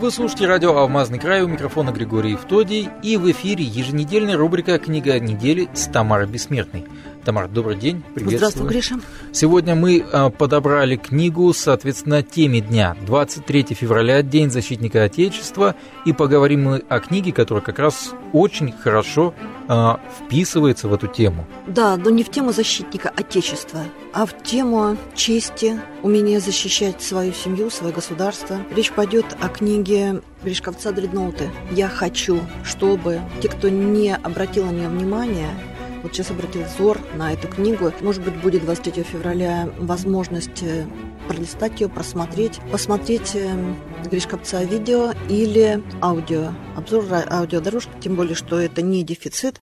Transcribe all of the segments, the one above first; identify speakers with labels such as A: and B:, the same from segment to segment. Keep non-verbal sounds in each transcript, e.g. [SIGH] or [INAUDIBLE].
A: Вы слушаете радио «Алмазный край» у микрофона Григорий Евтодий и в эфире еженедельная рубрика «Книга недели» с Тамарой Бессмертной. Тамар, добрый день, приветствую.
B: Здравствуй, Гриша.
A: Сегодня мы а, подобрали книгу, соответственно, теме дня. 23 февраля, День защитника Отечества, и поговорим мы о книге, которая как раз очень хорошо а, вписывается в эту тему.
B: Да, но не в тему защитника Отечества, а в тему чести, умения защищать свою семью, свое государство. Речь пойдет о книге Гришковца Дредноуты. «Я хочу, чтобы те, кто не обратил на нее внимания, вот сейчас обратил взор на эту книгу. Может быть, будет 23 февраля возможность э, пролистать ее, просмотреть, посмотреть э, Гришковца видео или аудио, обзор аудиодорожки, тем более, что это не дефицит.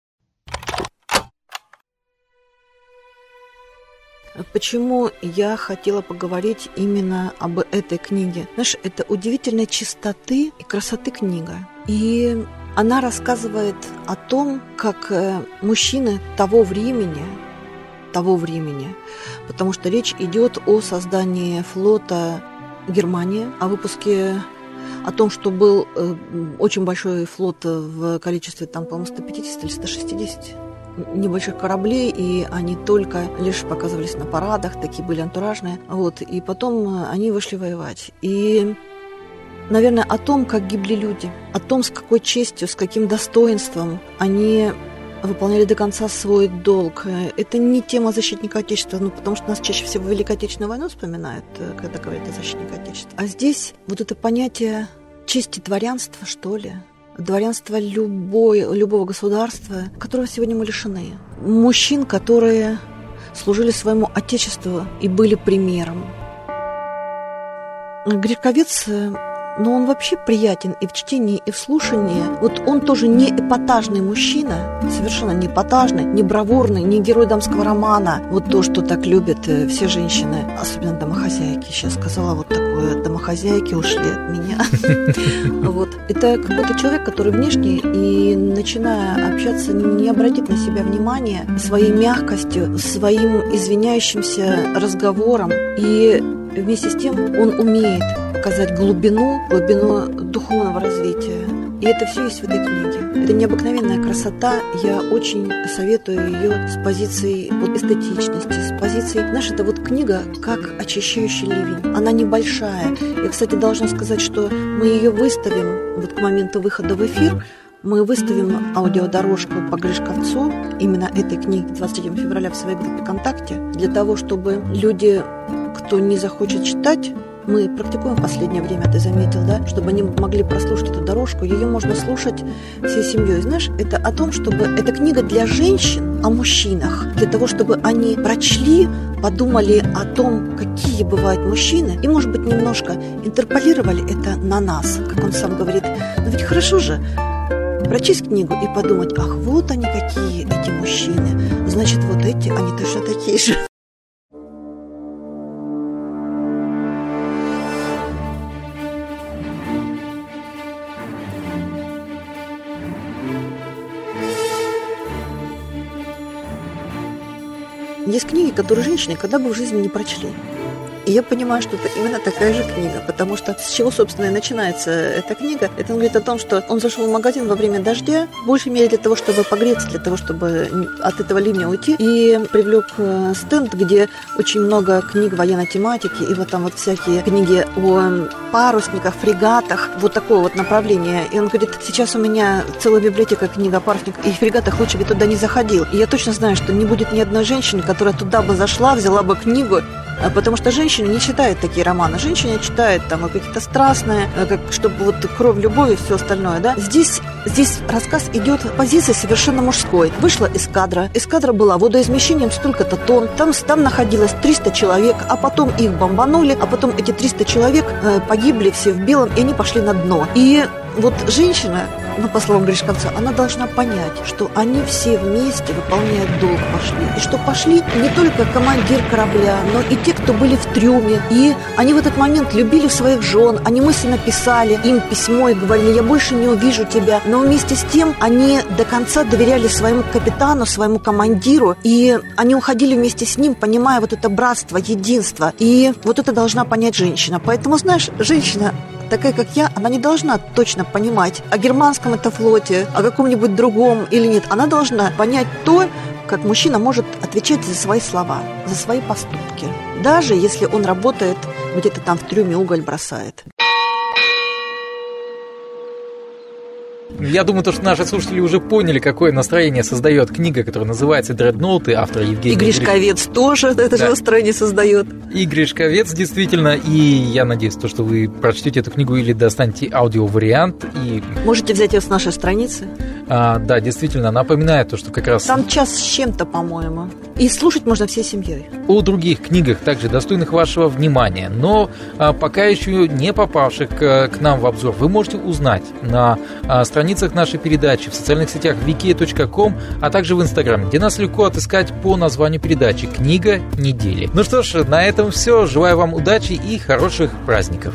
B: Почему я хотела поговорить именно об этой книге? Знаешь, это удивительной чистоты и красоты книга. И она рассказывает о том, как э, мужчины того времени, того времени, потому что речь идет о создании флота Германии, о выпуске о том, что был э, очень большой флот в количестве, там, по-моему, 150 или 160 небольших кораблей, и они только лишь показывались на парадах, такие были антуражные. Вот, и потом они вышли воевать. И наверное, о том, как гибли люди, о том, с какой честью, с каким достоинством они выполняли до конца свой долг. Это не тема защитника Отечества, ну, потому что нас чаще всего Великой Отечественную войну вспоминают, э, когда говорят о защитнике Отечества. А здесь вот это понятие чести дворянства, что ли, дворянства любой, любого государства, которого сегодня мы лишены. Мужчин, которые служили своему Отечеству и были примером. Грековец э, но он вообще приятен и в чтении, и в слушании. Вот он тоже не эпатажный мужчина, совершенно не эпатажный, не бравурный, не герой дамского романа. Вот то, что так любят э, все женщины, особенно домохозяйки. Сейчас сказала вот такое, домохозяйки ушли от меня. [LAUGHS] Вот. Это какой-то человек, который внешне и начиная общаться, не обратит на себя внимания своей мягкостью, своим извиняющимся разговором. И вместе с тем он умеет показать глубину, глубину духовного развития. И это все есть в этой книге. Это необыкновенная красота. Я очень советую ее с позиции вот, эстетичности, с позиции... Знаешь, это вот книга как очищающий ливень. Она небольшая. Я, кстати, должна сказать, что мы ее выставим вот к моменту выхода в эфир. Мы выставим аудиодорожку по Гришковцу, именно этой книги 27 февраля в своей группе ВКонтакте, для того, чтобы люди, кто не захочет читать, мы практикуем в последнее время, ты заметил, да, чтобы они могли прослушать эту дорожку. Ее можно слушать всей семьей. Знаешь, это о том, чтобы... Это книга для женщин о мужчинах, для того, чтобы они прочли, подумали о том, какие бывают мужчины, и, может быть, немножко интерполировали это на нас, как он сам говорит. Но ведь хорошо же прочесть книгу и подумать, ах, вот они какие, эти мужчины. Значит, вот эти, они точно такие же. Есть книги, которые женщины когда бы в жизни не прочли. И я понимаю, что это именно такая же книга, потому что с чего, собственно, и начинается эта книга. Это он говорит о том, что он зашел в магазин во время дождя, в большей мере для того, чтобы погреться, для того, чтобы от этого ливня уйти, и привлек э, стенд, где очень много книг военной тематики, и вот там вот всякие книги о парусниках, фрегатах, вот такое вот направление. И он говорит, сейчас у меня целая библиотека книг о парусниках и фрегатах, лучше бы туда не заходил. И я точно знаю, что не будет ни одной женщины, которая туда бы зашла, взяла бы книгу потому что женщины не читают такие романы. Женщины читают там какие-то страстные, э, как, чтобы вот кровь, любовь и все остальное, да. Здесь, здесь рассказ идет позиции совершенно мужской. Вышла эскадра. Эскадра была водоизмещением столько-то тонн. Там, там находилось 300 человек, а потом их бомбанули, а потом эти 300 человек э, погибли все в белом, и они пошли на дно. И вот женщина, ну, по словам Гришковца, она должна понять, что они все вместе выполняют долг пошли. И что пошли не только командир корабля, но и те, кто были в трюме. И они в этот момент любили своих жен, они мысленно писали им письмо и говорили, я больше не увижу тебя. Но вместе с тем они до конца доверяли своему капитану, своему командиру, и они уходили вместе с ним, понимая вот это братство, единство. И вот это должна понять женщина. Поэтому, знаешь, женщина такая как я, она не должна точно понимать о германском это флоте, о каком-нибудь другом или нет. Она должна понять то, как мужчина может отвечать за свои слова, за свои поступки. Даже если он работает где-то там в трюме уголь бросает.
A: Я думаю, то, что наши слушатели уже поняли, какое настроение создает книга, которая называется «Дредноуты», автора Евгения
B: И Гришковец Гриш... тоже это да. же настроение создает.
A: И Гришковец, действительно. И я надеюсь, то, что вы прочтете эту книгу или достанете аудиовариант. И...
B: Можете взять ее с нашей страницы.
A: А, да, действительно, напоминает то, что как раз...
B: Там час с чем-то, по-моему. И слушать можно всей семьей.
A: О других книгах, также достойных вашего внимания, но а, пока еще не попавших к, к нам в обзор, вы можете узнать на а, страницах нашей передачи, в социальных сетях wiki.com, а также в Инстаграме, где нас легко отыскать по названию передачи «Книга недели». Ну что ж, на этом все. Желаю вам удачи и хороших праздников.